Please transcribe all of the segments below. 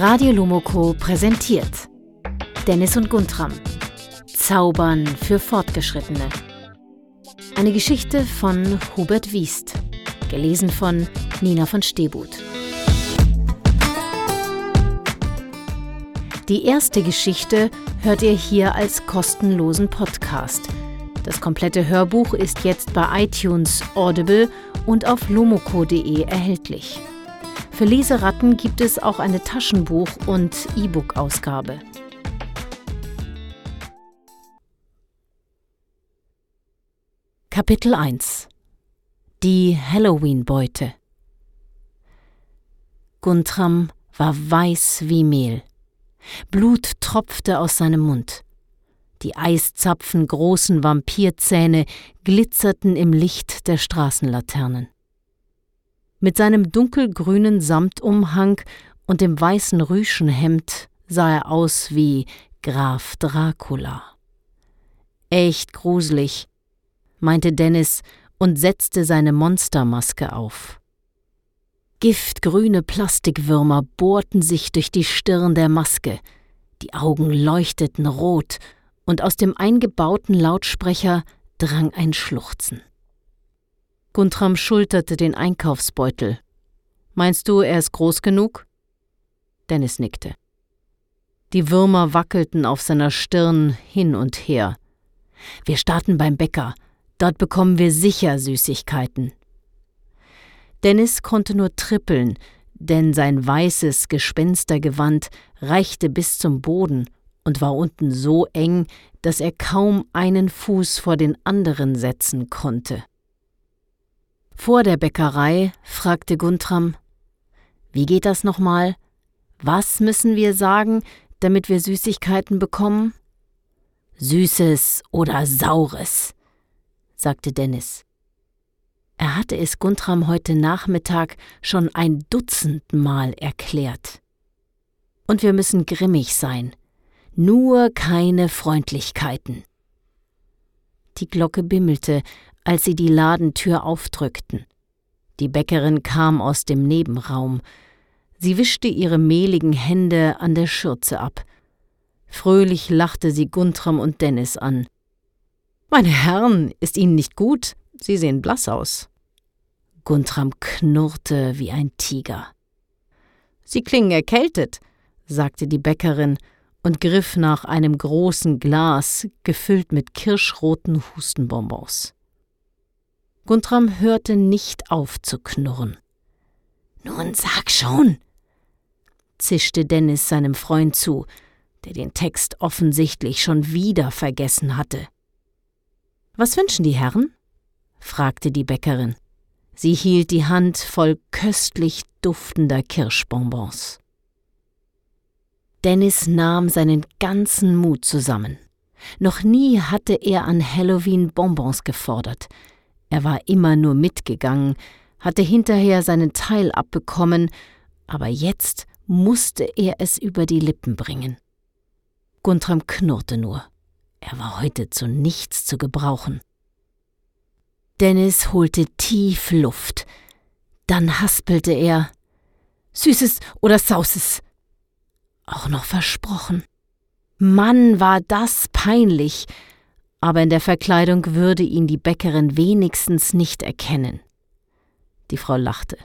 Radio Lomoko präsentiert Dennis und Guntram Zaubern für Fortgeschrittene. Eine Geschichte von Hubert Wiest, gelesen von Nina von Stebut. Die erste Geschichte hört ihr hier als kostenlosen Podcast. Das komplette Hörbuch ist jetzt bei iTunes, Audible und auf lomoko.de erhältlich. Für Leseratten gibt es auch eine Taschenbuch- und E-Book-Ausgabe. Kapitel 1 Die Halloween-Beute Guntram war weiß wie Mehl. Blut tropfte aus seinem Mund. Die Eiszapfen großen Vampirzähne glitzerten im Licht der Straßenlaternen. Mit seinem dunkelgrünen Samtumhang und dem weißen Rüschenhemd sah er aus wie Graf Dracula. Echt gruselig, meinte Dennis und setzte seine Monstermaske auf. Giftgrüne Plastikwürmer bohrten sich durch die Stirn der Maske, die Augen leuchteten rot, und aus dem eingebauten Lautsprecher drang ein Schluchzen. Guntram schulterte den Einkaufsbeutel. Meinst du, er ist groß genug? Dennis nickte. Die Würmer wackelten auf seiner Stirn hin und her. Wir starten beim Bäcker. Dort bekommen wir sicher Süßigkeiten. Dennis konnte nur trippeln, denn sein weißes Gespenstergewand reichte bis zum Boden und war unten so eng, dass er kaum einen Fuß vor den anderen setzen konnte. Vor der Bäckerei fragte Guntram Wie geht das nochmal? Was müssen wir sagen, damit wir Süßigkeiten bekommen? Süßes oder Saures, sagte Dennis. Er hatte es Guntram heute Nachmittag schon ein Dutzend Mal erklärt. Und wir müssen grimmig sein. Nur keine Freundlichkeiten. Die Glocke bimmelte, als sie die Ladentür aufdrückten. Die Bäckerin kam aus dem Nebenraum. Sie wischte ihre mehligen Hände an der Schürze ab. Fröhlich lachte sie Guntram und Dennis an. Meine Herren, ist Ihnen nicht gut? Sie sehen blass aus. Guntram knurrte wie ein Tiger. Sie klingen erkältet, sagte die Bäckerin und griff nach einem großen Glas, gefüllt mit kirschroten Hustenbonbons. Guntram hörte nicht auf zu knurren. Nun sag schon, zischte Dennis seinem Freund zu, der den Text offensichtlich schon wieder vergessen hatte. Was wünschen die Herren? fragte die Bäckerin. Sie hielt die Hand voll köstlich duftender Kirschbonbons. Dennis nahm seinen ganzen Mut zusammen. Noch nie hatte er an Halloween Bonbons gefordert, er war immer nur mitgegangen, hatte hinterher seinen Teil abbekommen, aber jetzt musste er es über die Lippen bringen. Guntram knurrte nur. Er war heute zu nichts zu gebrauchen. Dennis holte tief Luft. Dann haspelte er. Süßes oder Sauses. Auch noch versprochen. Mann, war das peinlich aber in der Verkleidung würde ihn die Bäckerin wenigstens nicht erkennen. Die Frau lachte.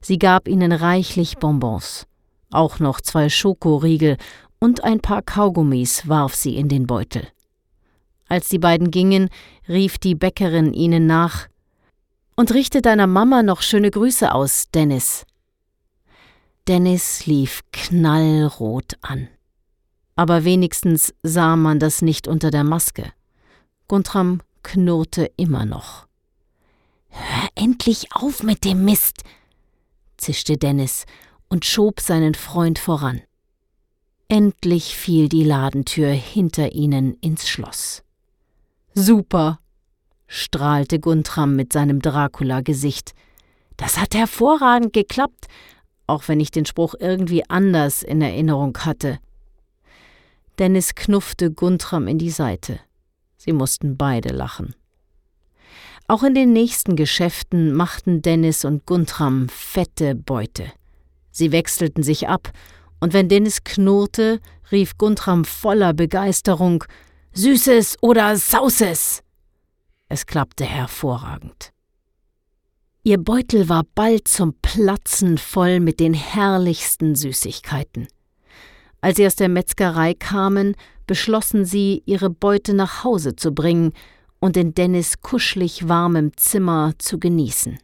Sie gab ihnen reichlich Bonbons, auch noch zwei Schokoriegel und ein paar Kaugummis warf sie in den Beutel. Als die beiden gingen, rief die Bäckerin ihnen nach Und richte deiner Mama noch schöne Grüße aus, Dennis. Dennis lief knallrot an. Aber wenigstens sah man das nicht unter der Maske. Guntram knurrte immer noch. Hör endlich auf mit dem Mist, zischte Dennis und schob seinen Freund voran. Endlich fiel die Ladentür hinter ihnen ins Schloss. Super, strahlte Guntram mit seinem Dracula-Gesicht. Das hat hervorragend geklappt, auch wenn ich den Spruch irgendwie anders in Erinnerung hatte. Dennis knuffte Guntram in die Seite. Sie mussten beide lachen. Auch in den nächsten Geschäften machten Dennis und Guntram fette Beute. Sie wechselten sich ab und wenn Dennis knurrte, rief Guntram voller Begeisterung Süßes oder Sauses. Es klappte hervorragend. Ihr Beutel war bald zum Platzen voll mit den herrlichsten Süßigkeiten. Als sie aus der Metzgerei kamen, beschlossen sie, ihre Beute nach Hause zu bringen und in Dennis kuschelig warmem Zimmer zu genießen.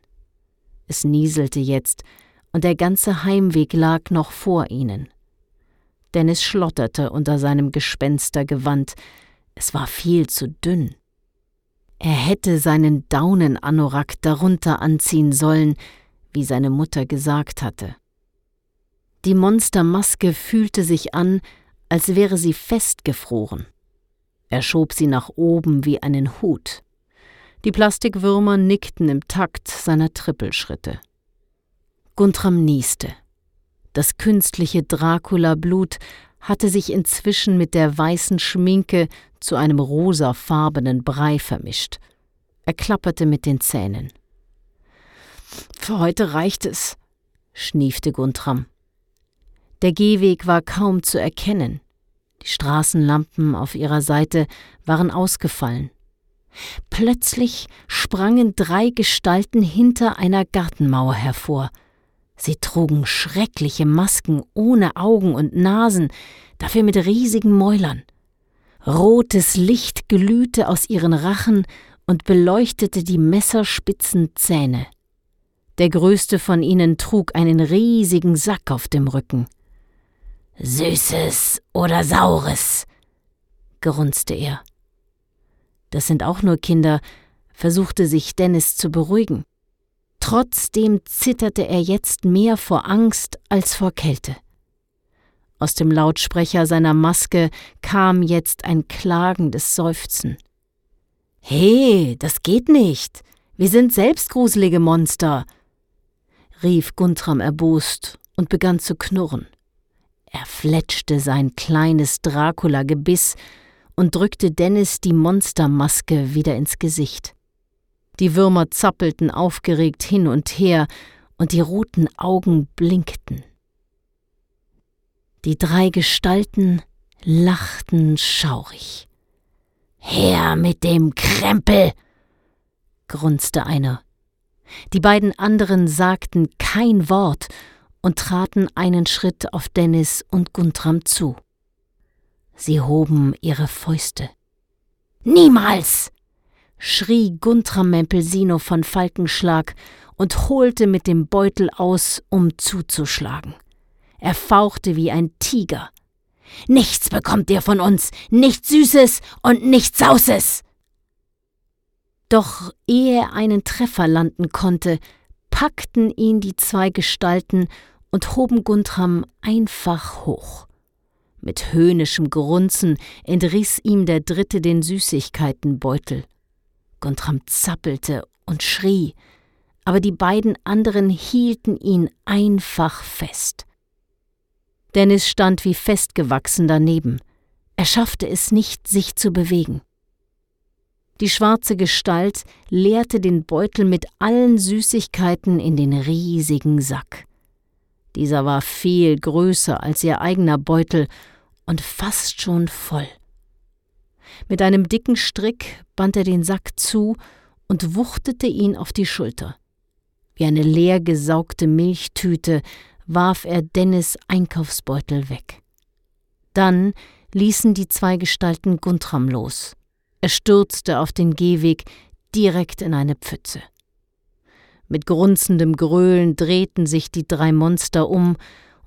Es nieselte jetzt, und der ganze Heimweg lag noch vor ihnen. Dennis schlotterte unter seinem Gespenstergewand, es war viel zu dünn. Er hätte seinen Daunenanorak darunter anziehen sollen, wie seine Mutter gesagt hatte. Die Monstermaske fühlte sich an, als wäre sie festgefroren. Er schob sie nach oben wie einen Hut. Die Plastikwürmer nickten im Takt seiner Trippelschritte. Guntram nieste. Das künstliche Dracula-Blut hatte sich inzwischen mit der weißen Schminke zu einem rosafarbenen Brei vermischt. Er klapperte mit den Zähnen. Für heute reicht es, schniefte Guntram. Der Gehweg war kaum zu erkennen. Die Straßenlampen auf ihrer Seite waren ausgefallen. Plötzlich sprangen drei Gestalten hinter einer Gartenmauer hervor. Sie trugen schreckliche Masken ohne Augen und Nasen, dafür mit riesigen Mäulern. Rotes Licht glühte aus ihren Rachen und beleuchtete die messerspitzen Zähne. Der größte von ihnen trug einen riesigen Sack auf dem Rücken. Süßes oder Saures, grunzte er. Das sind auch nur Kinder, versuchte sich Dennis zu beruhigen. Trotzdem zitterte er jetzt mehr vor Angst als vor Kälte. Aus dem Lautsprecher seiner Maske kam jetzt ein klagendes Seufzen. He, das geht nicht. Wir sind selbst gruselige Monster, rief Guntram erbost und begann zu knurren. Er fletschte sein kleines Dracula-Gebiss und drückte Dennis die Monstermaske wieder ins Gesicht. Die Würmer zappelten aufgeregt hin und her, und die roten Augen blinkten. Die drei Gestalten lachten schaurig. Her mit dem Krempel! grunzte einer. Die beiden anderen sagten kein Wort und traten einen Schritt auf Dennis und Guntram zu. Sie hoben ihre Fäuste. Niemals! schrie Guntram Mempelsino von Falkenschlag und holte mit dem Beutel aus, um zuzuschlagen. Er fauchte wie ein Tiger. Nichts bekommt ihr von uns, nichts Süßes und nichts Sauses! Doch ehe er einen Treffer landen konnte, packten ihn die zwei Gestalten und hoben Guntram einfach hoch. Mit höhnischem Grunzen entriss ihm der Dritte den Süßigkeitenbeutel. Guntram zappelte und schrie, aber die beiden anderen hielten ihn einfach fest. Dennis stand wie festgewachsen daneben. Er schaffte es nicht, sich zu bewegen. Die schwarze Gestalt leerte den Beutel mit allen Süßigkeiten in den riesigen Sack. Dieser war viel größer als ihr eigener Beutel und fast schon voll. Mit einem dicken Strick band er den Sack zu und wuchtete ihn auf die Schulter. Wie eine leer gesaugte Milchtüte warf er Dennis Einkaufsbeutel weg. Dann ließen die zwei Gestalten Guntram los. Er stürzte auf den Gehweg direkt in eine Pfütze. Mit grunzendem Gröhlen drehten sich die drei Monster um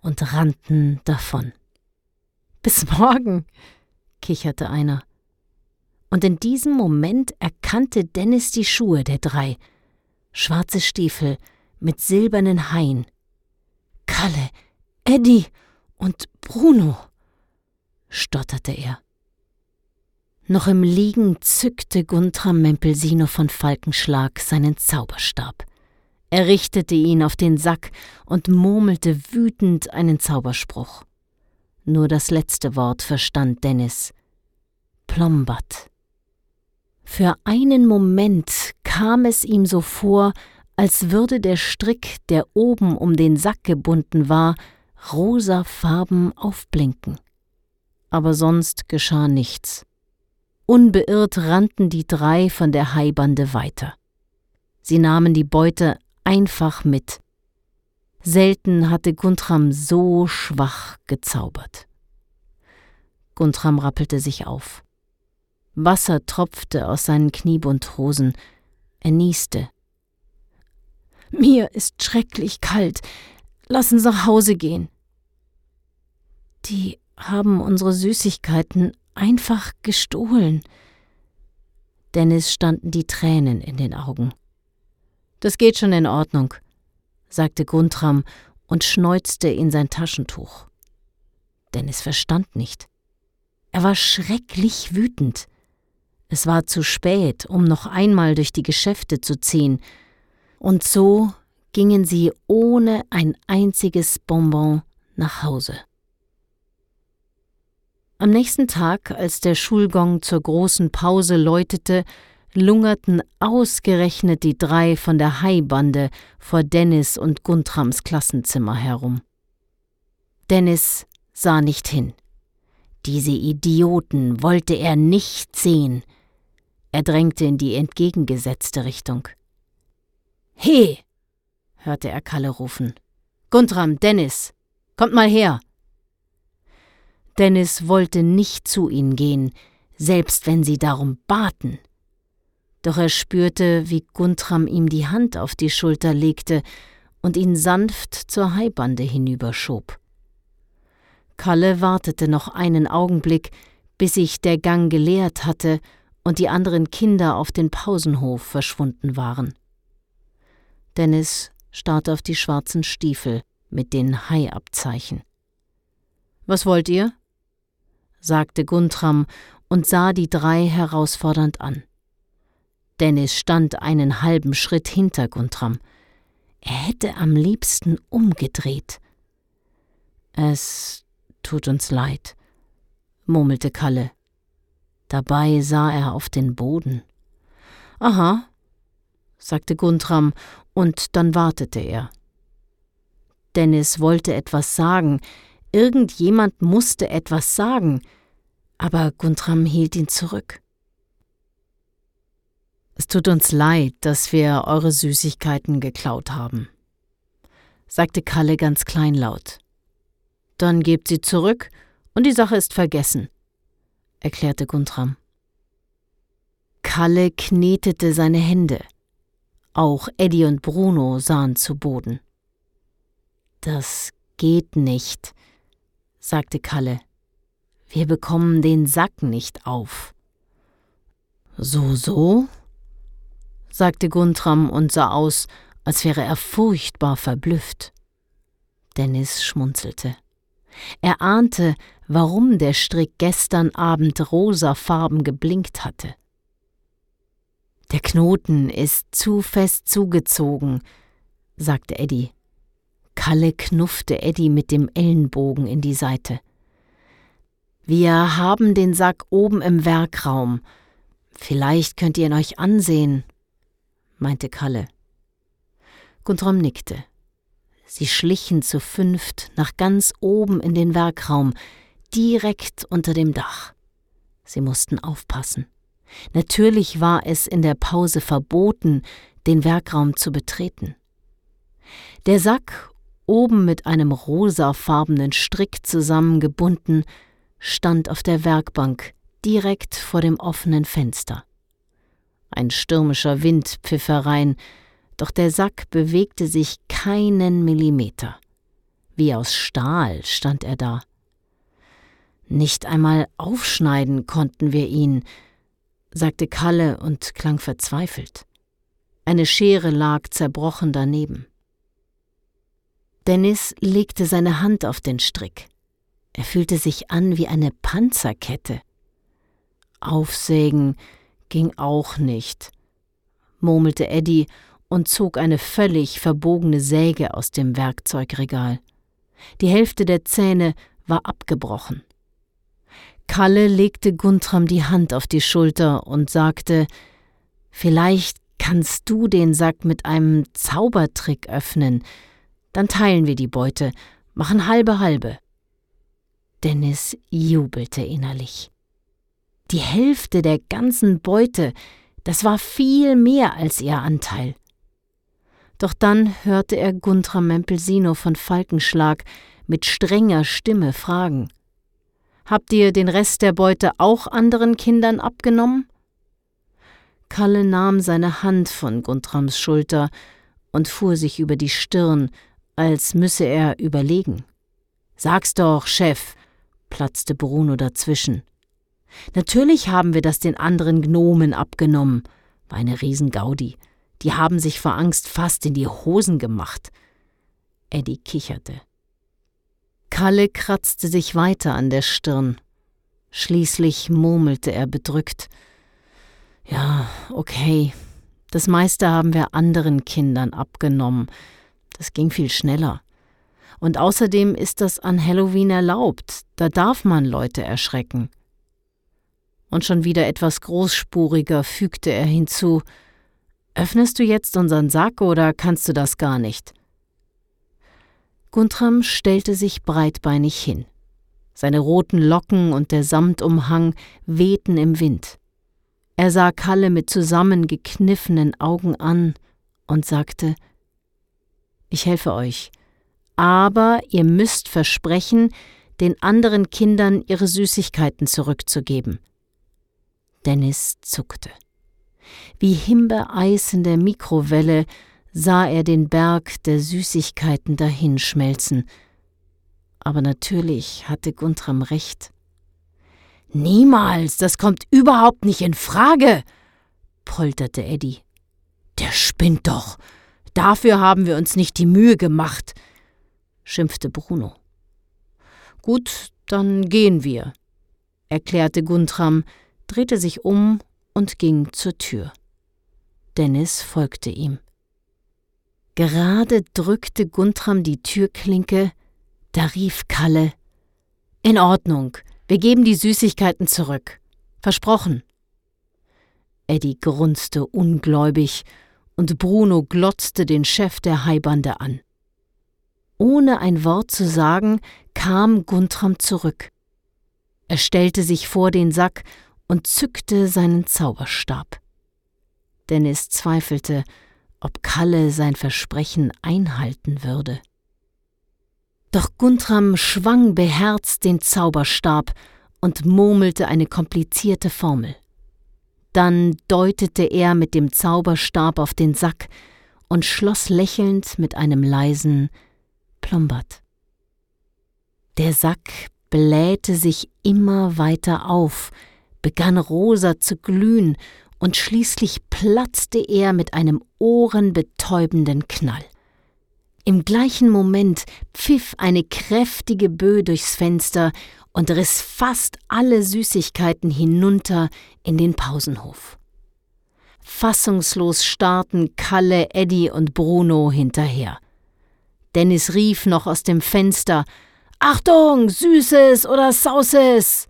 und rannten davon. Bis morgen, kicherte einer. Und in diesem Moment erkannte Dennis die Schuhe der drei. Schwarze Stiefel mit silbernen Haien. Kalle, Eddie und Bruno, stotterte er. Noch im Liegen zückte Guntram Mempelsino von Falkenschlag seinen Zauberstab. Er richtete ihn auf den Sack und murmelte wütend einen Zauberspruch. Nur das letzte Wort verstand Dennis. Plombat. Für einen Moment kam es ihm so vor, als würde der Strick, der oben um den Sack gebunden war, rosa Farben aufblinken. Aber sonst geschah nichts. Unbeirrt rannten die drei von der Haibande weiter. Sie nahmen die Beute einfach mit. Selten hatte Guntram so schwach gezaubert. Guntram rappelte sich auf. Wasser tropfte aus seinen Kniebundhosen. Er nieste. Mir ist schrecklich kalt. Lass uns nach Hause gehen. Die haben unsere Süßigkeiten einfach gestohlen. Dennis standen die Tränen in den Augen. Das geht schon in Ordnung, sagte Guntram und schneuzte in sein Taschentuch. Dennis verstand nicht. Er war schrecklich wütend. Es war zu spät, um noch einmal durch die Geschäfte zu ziehen, und so gingen sie ohne ein einziges Bonbon nach Hause. Am nächsten Tag, als der Schulgong zur großen Pause läutete, lungerten ausgerechnet die drei von der Haibande vor Dennis und Guntrams Klassenzimmer herum. Dennis sah nicht hin. Diese Idioten wollte er nicht sehen. Er drängte in die entgegengesetzte Richtung. He! hörte er Kalle rufen. Guntram, Dennis, kommt mal her! Dennis wollte nicht zu ihnen gehen, selbst wenn sie darum baten. Doch er spürte, wie Guntram ihm die Hand auf die Schulter legte und ihn sanft zur Haibande hinüberschob. Kalle wartete noch einen Augenblick, bis sich der Gang geleert hatte und die anderen Kinder auf den Pausenhof verschwunden waren. Dennis starrte auf die schwarzen Stiefel mit den Haiabzeichen. Was wollt ihr? sagte Guntram und sah die drei herausfordernd an. Dennis stand einen halben Schritt hinter Guntram. Er hätte am liebsten umgedreht. Es tut uns leid, murmelte Kalle. Dabei sah er auf den Boden. Aha, sagte Guntram, und dann wartete er. Dennis wollte etwas sagen, irgendjemand musste etwas sagen, aber Guntram hielt ihn zurück. Es tut uns leid, dass wir eure Süßigkeiten geklaut haben, sagte Kalle ganz kleinlaut. Dann gebt sie zurück und die Sache ist vergessen, erklärte Guntram. Kalle knetete seine Hände. Auch Eddie und Bruno sahen zu Boden. Das geht nicht, sagte Kalle. Wir bekommen den Sack nicht auf. So, so? Sagte Guntram und sah aus, als wäre er furchtbar verblüfft. Dennis schmunzelte. Er ahnte, warum der Strick gestern Abend rosafarben geblinkt hatte. Der Knoten ist zu fest zugezogen, sagte Eddie. Kalle knuffte Eddie mit dem Ellenbogen in die Seite. Wir haben den Sack oben im Werkraum. Vielleicht könnt ihr ihn euch ansehen, meinte Kalle. Guntram nickte. Sie schlichen zu fünft nach ganz oben in den Werkraum, direkt unter dem Dach. Sie mussten aufpassen. Natürlich war es in der Pause verboten, den Werkraum zu betreten. Der Sack, oben mit einem rosafarbenen Strick zusammengebunden, stand auf der Werkbank direkt vor dem offenen Fenster. Ein stürmischer Wind pfiff herein, doch der Sack bewegte sich keinen Millimeter. Wie aus Stahl stand er da. Nicht einmal aufschneiden konnten wir ihn, sagte Kalle und klang verzweifelt. Eine Schere lag zerbrochen daneben. Dennis legte seine Hand auf den Strick. Er fühlte sich an wie eine Panzerkette. Aufsägen, ging auch nicht, murmelte Eddie und zog eine völlig verbogene Säge aus dem Werkzeugregal. Die Hälfte der Zähne war abgebrochen. Kalle legte Guntram die Hand auf die Schulter und sagte Vielleicht kannst du den Sack mit einem Zaubertrick öffnen, dann teilen wir die Beute, Machen halbe halbe. Dennis jubelte innerlich. Die Hälfte der ganzen Beute, das war viel mehr als ihr Anteil. Doch dann hörte er Guntram Mempelsino von Falkenschlag mit strenger Stimme fragen. Habt ihr den Rest der Beute auch anderen Kindern abgenommen? Kalle nahm seine Hand von Guntrams Schulter und fuhr sich über die Stirn, als müsse er überlegen. Sag's doch, Chef, platzte Bruno dazwischen. Natürlich haben wir das den anderen Gnomen abgenommen, war eine Riesengaudi. Die haben sich vor Angst fast in die Hosen gemacht. Eddie kicherte. Kalle kratzte sich weiter an der Stirn. Schließlich murmelte er bedrückt. Ja, okay. Das meiste haben wir anderen Kindern abgenommen. Das ging viel schneller. Und außerdem ist das an Halloween erlaubt. Da darf man Leute erschrecken. Und schon wieder etwas großspuriger fügte er hinzu Öffnest du jetzt unseren Sack oder kannst du das gar nicht? Guntram stellte sich breitbeinig hin. Seine roten Locken und der Samtumhang wehten im Wind. Er sah Kalle mit zusammengekniffenen Augen an und sagte Ich helfe euch, aber ihr müsst versprechen, den anderen Kindern ihre Süßigkeiten zurückzugeben. Dennis zuckte. Wie Himbeereis in der Mikrowelle sah er den Berg der Süßigkeiten dahinschmelzen. Aber natürlich hatte Guntram recht. Niemals, das kommt überhaupt nicht in Frage, polterte Eddie. Der spinnt doch. Dafür haben wir uns nicht die Mühe gemacht, schimpfte Bruno. Gut, dann gehen wir, erklärte Guntram, drehte sich um und ging zur Tür. Dennis folgte ihm. Gerade drückte Guntram die Türklinke, da rief Kalle In Ordnung, wir geben die Süßigkeiten zurück. Versprochen. Eddie grunzte ungläubig und Bruno glotzte den Chef der Haibande an. Ohne ein Wort zu sagen, kam Guntram zurück. Er stellte sich vor den Sack und zückte seinen Zauberstab. Dennis zweifelte, ob Kalle sein Versprechen einhalten würde. Doch Guntram schwang beherzt den Zauberstab und murmelte eine komplizierte Formel. Dann deutete er mit dem Zauberstab auf den Sack und schloss lächelnd mit einem leisen Plombat. Der Sack blähte sich immer weiter auf, begann rosa zu glühen, und schließlich platzte er mit einem ohrenbetäubenden Knall. Im gleichen Moment pfiff eine kräftige Böe durchs Fenster und riss fast alle Süßigkeiten hinunter in den Pausenhof. Fassungslos starrten Kalle, Eddie und Bruno hinterher. Dennis rief noch aus dem Fenster Achtung, Süßes oder Sauses.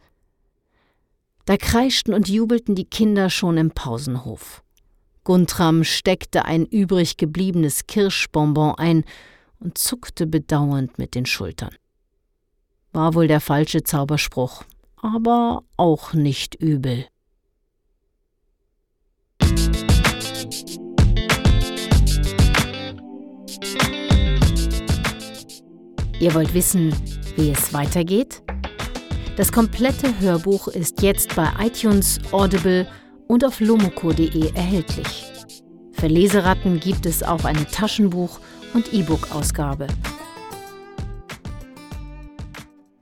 Da kreischten und jubelten die Kinder schon im Pausenhof. Guntram steckte ein übrig gebliebenes Kirschbonbon ein und zuckte bedauernd mit den Schultern. War wohl der falsche Zauberspruch, aber auch nicht übel. Ihr wollt wissen, wie es weitergeht? Das komplette Hörbuch ist jetzt bei iTunes, Audible und auf lomoko.de erhältlich. Für Leseratten gibt es auch eine Taschenbuch- und E-Book-Ausgabe.